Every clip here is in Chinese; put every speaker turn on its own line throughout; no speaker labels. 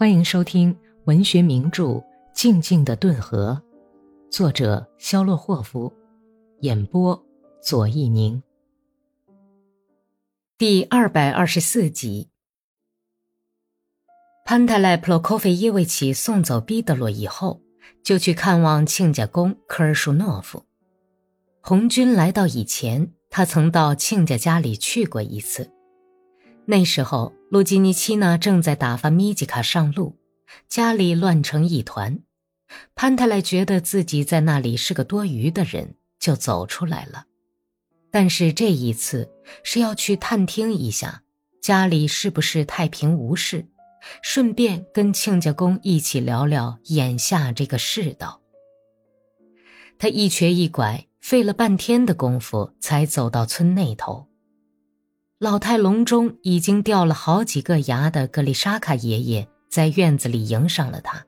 欢迎收听文学名著《静静的顿河》，作者肖洛霍夫，演播左一宁。第二百二十四集，潘泰莱普洛科菲耶维奇送走彼得罗以后，就去看望亲家公科尔舒诺夫。红军来到以前，他曾到亲家家里去过一次。那时候，路基尼奇娜正在打发米吉卡上路，家里乱成一团。潘泰莱觉得自己在那里是个多余的人，就走出来了。但是这一次是要去探听一下家里是不是太平无事，顺便跟亲家公一起聊聊眼下这个世道。他一瘸一拐，费了半天的功夫才走到村那头。老态龙钟、已经掉了好几个牙的格里沙卡爷爷在院子里迎上了他。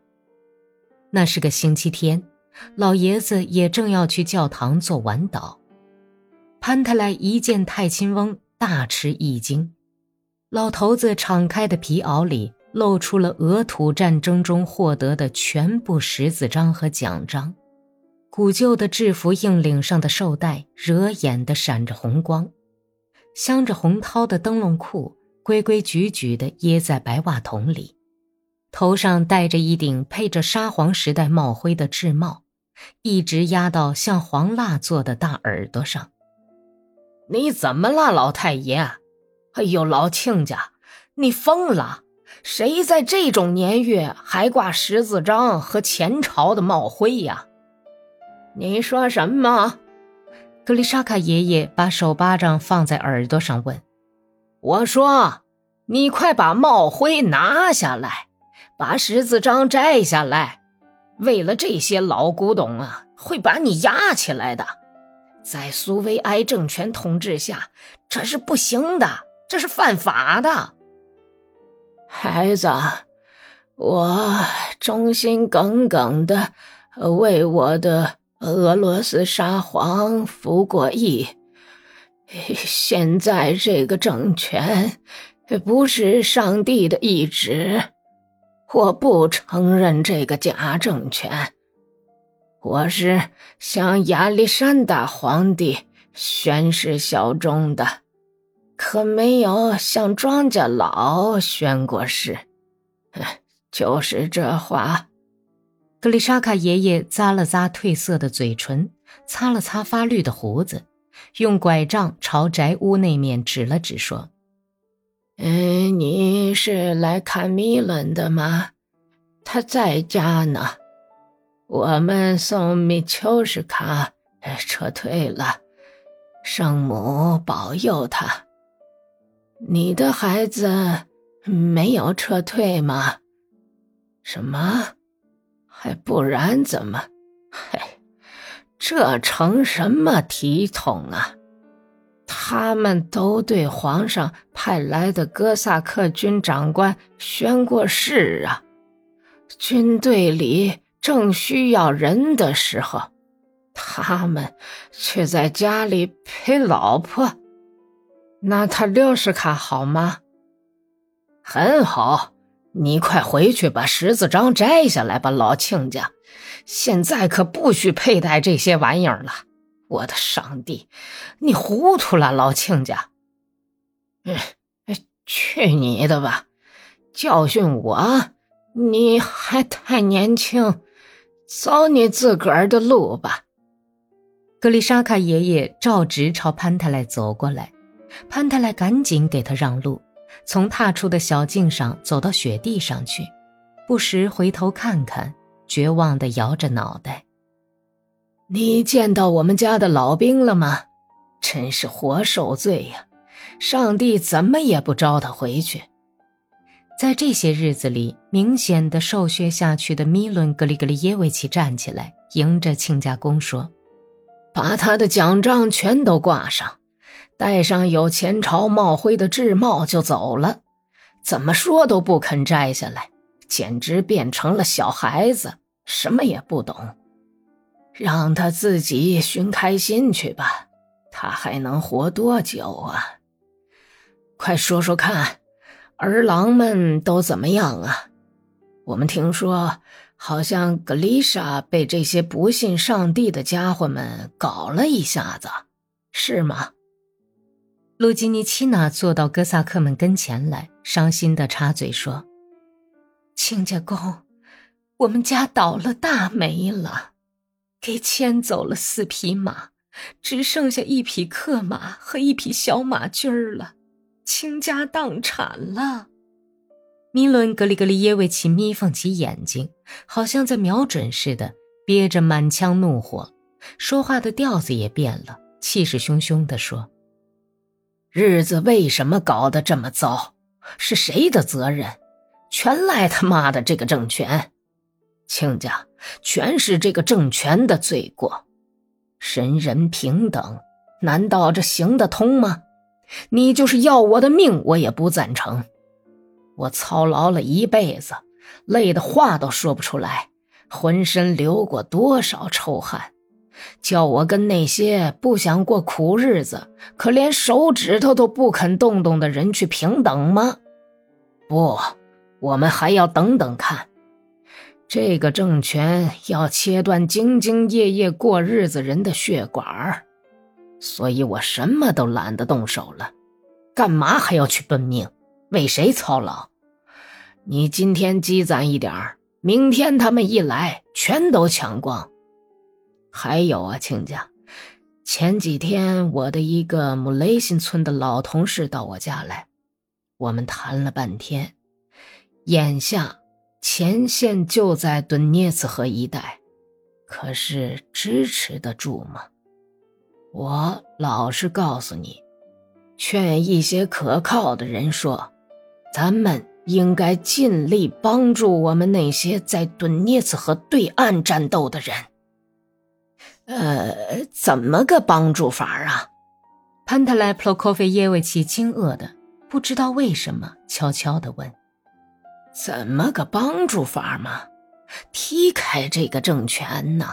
那是个星期天，老爷子也正要去教堂做晚祷。潘特莱一见太亲翁，大吃一惊。老头子敞开的皮袄里露出了俄土战争中获得的全部十字章和奖章，古旧的制服硬领上的绶带惹眼的闪着红光。镶着红绦的灯笼裤规规矩矩地掖在白袜筒里，头上戴着一顶配着沙皇时代帽徽的制帽，一直压到像黄蜡做的大耳朵上。
你怎么了，老太爷？哎呦，老亲家，你疯了！谁在这种年月还挂十字章和前朝的帽徽呀？你说什么？
格丽莎卡爷爷把手巴掌放在耳朵上问：“
我说，你快把帽徽拿下来，把十字章摘下来。为了这些老古董啊，会把你压起来的。在苏维埃政权统治下，这是不行的，这是犯法的。孩子，我忠心耿耿的为我的。”俄罗斯沙皇服过役，现在这个政权不是上帝的意志，我不承认这个假政权。我是向亚历山大皇帝宣誓效忠的，可没有向庄稼老宣过誓。就是这话。
格丽莎卡爷爷咂了咂褪色的嘴唇，擦了擦发绿的胡子，用拐杖朝宅屋那面指了指，说：“
嗯，你是来看米伦的吗？他在家呢。我们送米丘什卡撤退了，圣母保佑他。你的孩子没有撤退吗？什么？”还不然怎么？嘿，这成什么体统啊？他们都对皇上派来的哥萨克军长官宣过誓啊！军队里正需要人的时候，他们却在家里陪老婆。那他六十卡好吗？很好。你快回去把十字章摘下来吧，老亲家！现在可不许佩戴这些玩意儿了。我的上帝，你糊涂了，老亲家！嗯，去你的吧！教训我？你还太年轻，走你自个儿的路吧。
格丽莎卡爷爷照直朝潘泰莱走过来，潘泰莱赶紧给他让路。从踏出的小径上走到雪地上去，不时回头看看，绝望地摇着脑袋。
你见到我们家的老兵了吗？真是活受罪呀！上帝怎么也不招他回去。
在这些日子里，明显的瘦削下去的米伦格里格里耶维奇站起来，迎着亲家公说：“
把他的奖章全都挂上。”戴上有前朝帽徽的制帽就走了，怎么说都不肯摘下来，简直变成了小孩子，什么也不懂。让他自己寻开心去吧，他还能活多久啊？快说说看，儿郎们都怎么样啊？我们听说，好像格丽莎被这些不信上帝的家伙们搞了一下子，是吗？
路基尼奇娜坐到哥萨克们跟前来，伤心的插嘴说：“
亲家公，我们家倒了大霉了，给牵走了四匹马，只剩下一匹克马和一匹小马驹儿了，倾家荡产了。”
米伦格里格里耶维奇眯缝起眼睛，好像在瞄准似的，憋着满腔怒火，说话的调子也变了，气势汹汹地说：“
日子为什么搞得这么糟？是谁的责任？全赖他妈的这个政权！亲家，全是这个政权的罪过。人人平等，难道这行得通吗？你就是要我的命，我也不赞成。”我操劳了一辈子，累得话都说不出来，浑身流过多少臭汗，叫我跟那些不想过苦日子，可连手指头都不肯动动的人去平等吗？不，我们还要等等看。这个政权要切断兢兢业业过日子人的血管所以我什么都懒得动手了。干嘛还要去奔命？为谁操劳？你今天积攒一点明天他们一来，全都抢光。还有啊，亲家，前几天我的一个姆雷辛村的老同事到我家来，我们谈了半天。眼下前线就在顿涅茨河一带，可是支持得住吗？我老实告诉你，劝一些可靠的人说。咱们应该尽力帮助我们那些在顿涅茨河对岸战斗的人。呃，怎么个帮助法啊？
潘特莱普洛科菲耶维奇惊愕的不知道为什么，悄悄的问：“
怎么个帮助法嘛？踢开这个政权呢？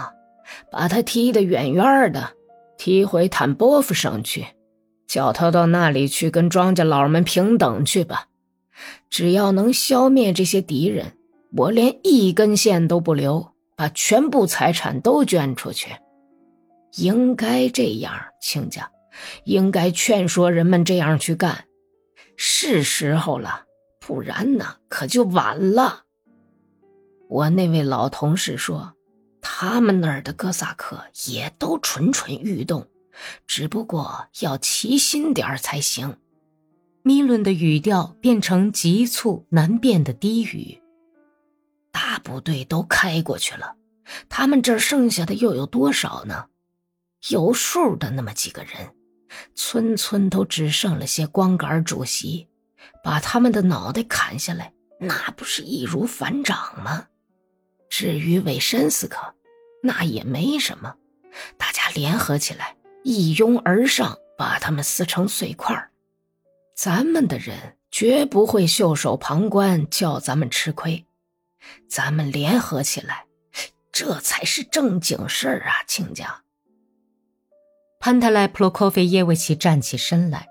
把他踢得远远的，踢回坦波夫省去，叫他到那里去跟庄稼佬们平等去吧。”只要能消灭这些敌人，我连一根线都不留，把全部财产都捐出去。应该这样，亲家，应该劝说人们这样去干。是时候了，不然呢，可就晚了。我那位老同事说，他们那儿的哥萨克也都蠢蠢欲动，只不过要齐心点儿才行。
米伦的语调变成急促难辨的低语。
大部队都开过去了，他们这儿剩下的又有多少呢？有数的那么几个人，村村都只剩了些光杆主席，把他们的脑袋砍下来，那不是易如反掌吗？至于韦申斯克，那也没什么，大家联合起来，一拥而上，把他们撕成碎块。咱们的人绝不会袖手旁观，叫咱们吃亏。咱们联合起来，这才是正经事儿啊，亲家。
潘特莱普洛科菲耶维奇站起身来，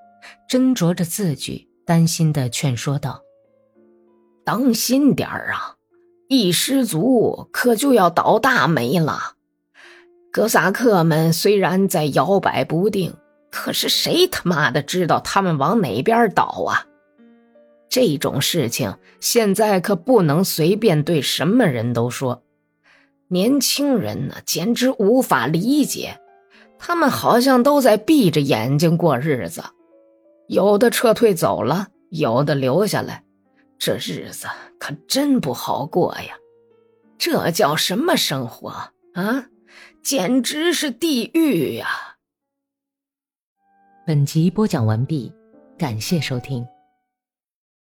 斟酌着字句，担心的劝说道：“
当心点儿啊，一失足可就要倒大霉了。哥萨克们虽然在摇摆不定。”可是谁他妈的知道他们往哪边倒啊？这种事情现在可不能随便对什么人都说。年轻人呢，简直无法理解，他们好像都在闭着眼睛过日子，有的撤退走了，有的留下来，这日子可真不好过呀！这叫什么生活啊？简直是地狱呀！
本集播讲完毕，感谢收听。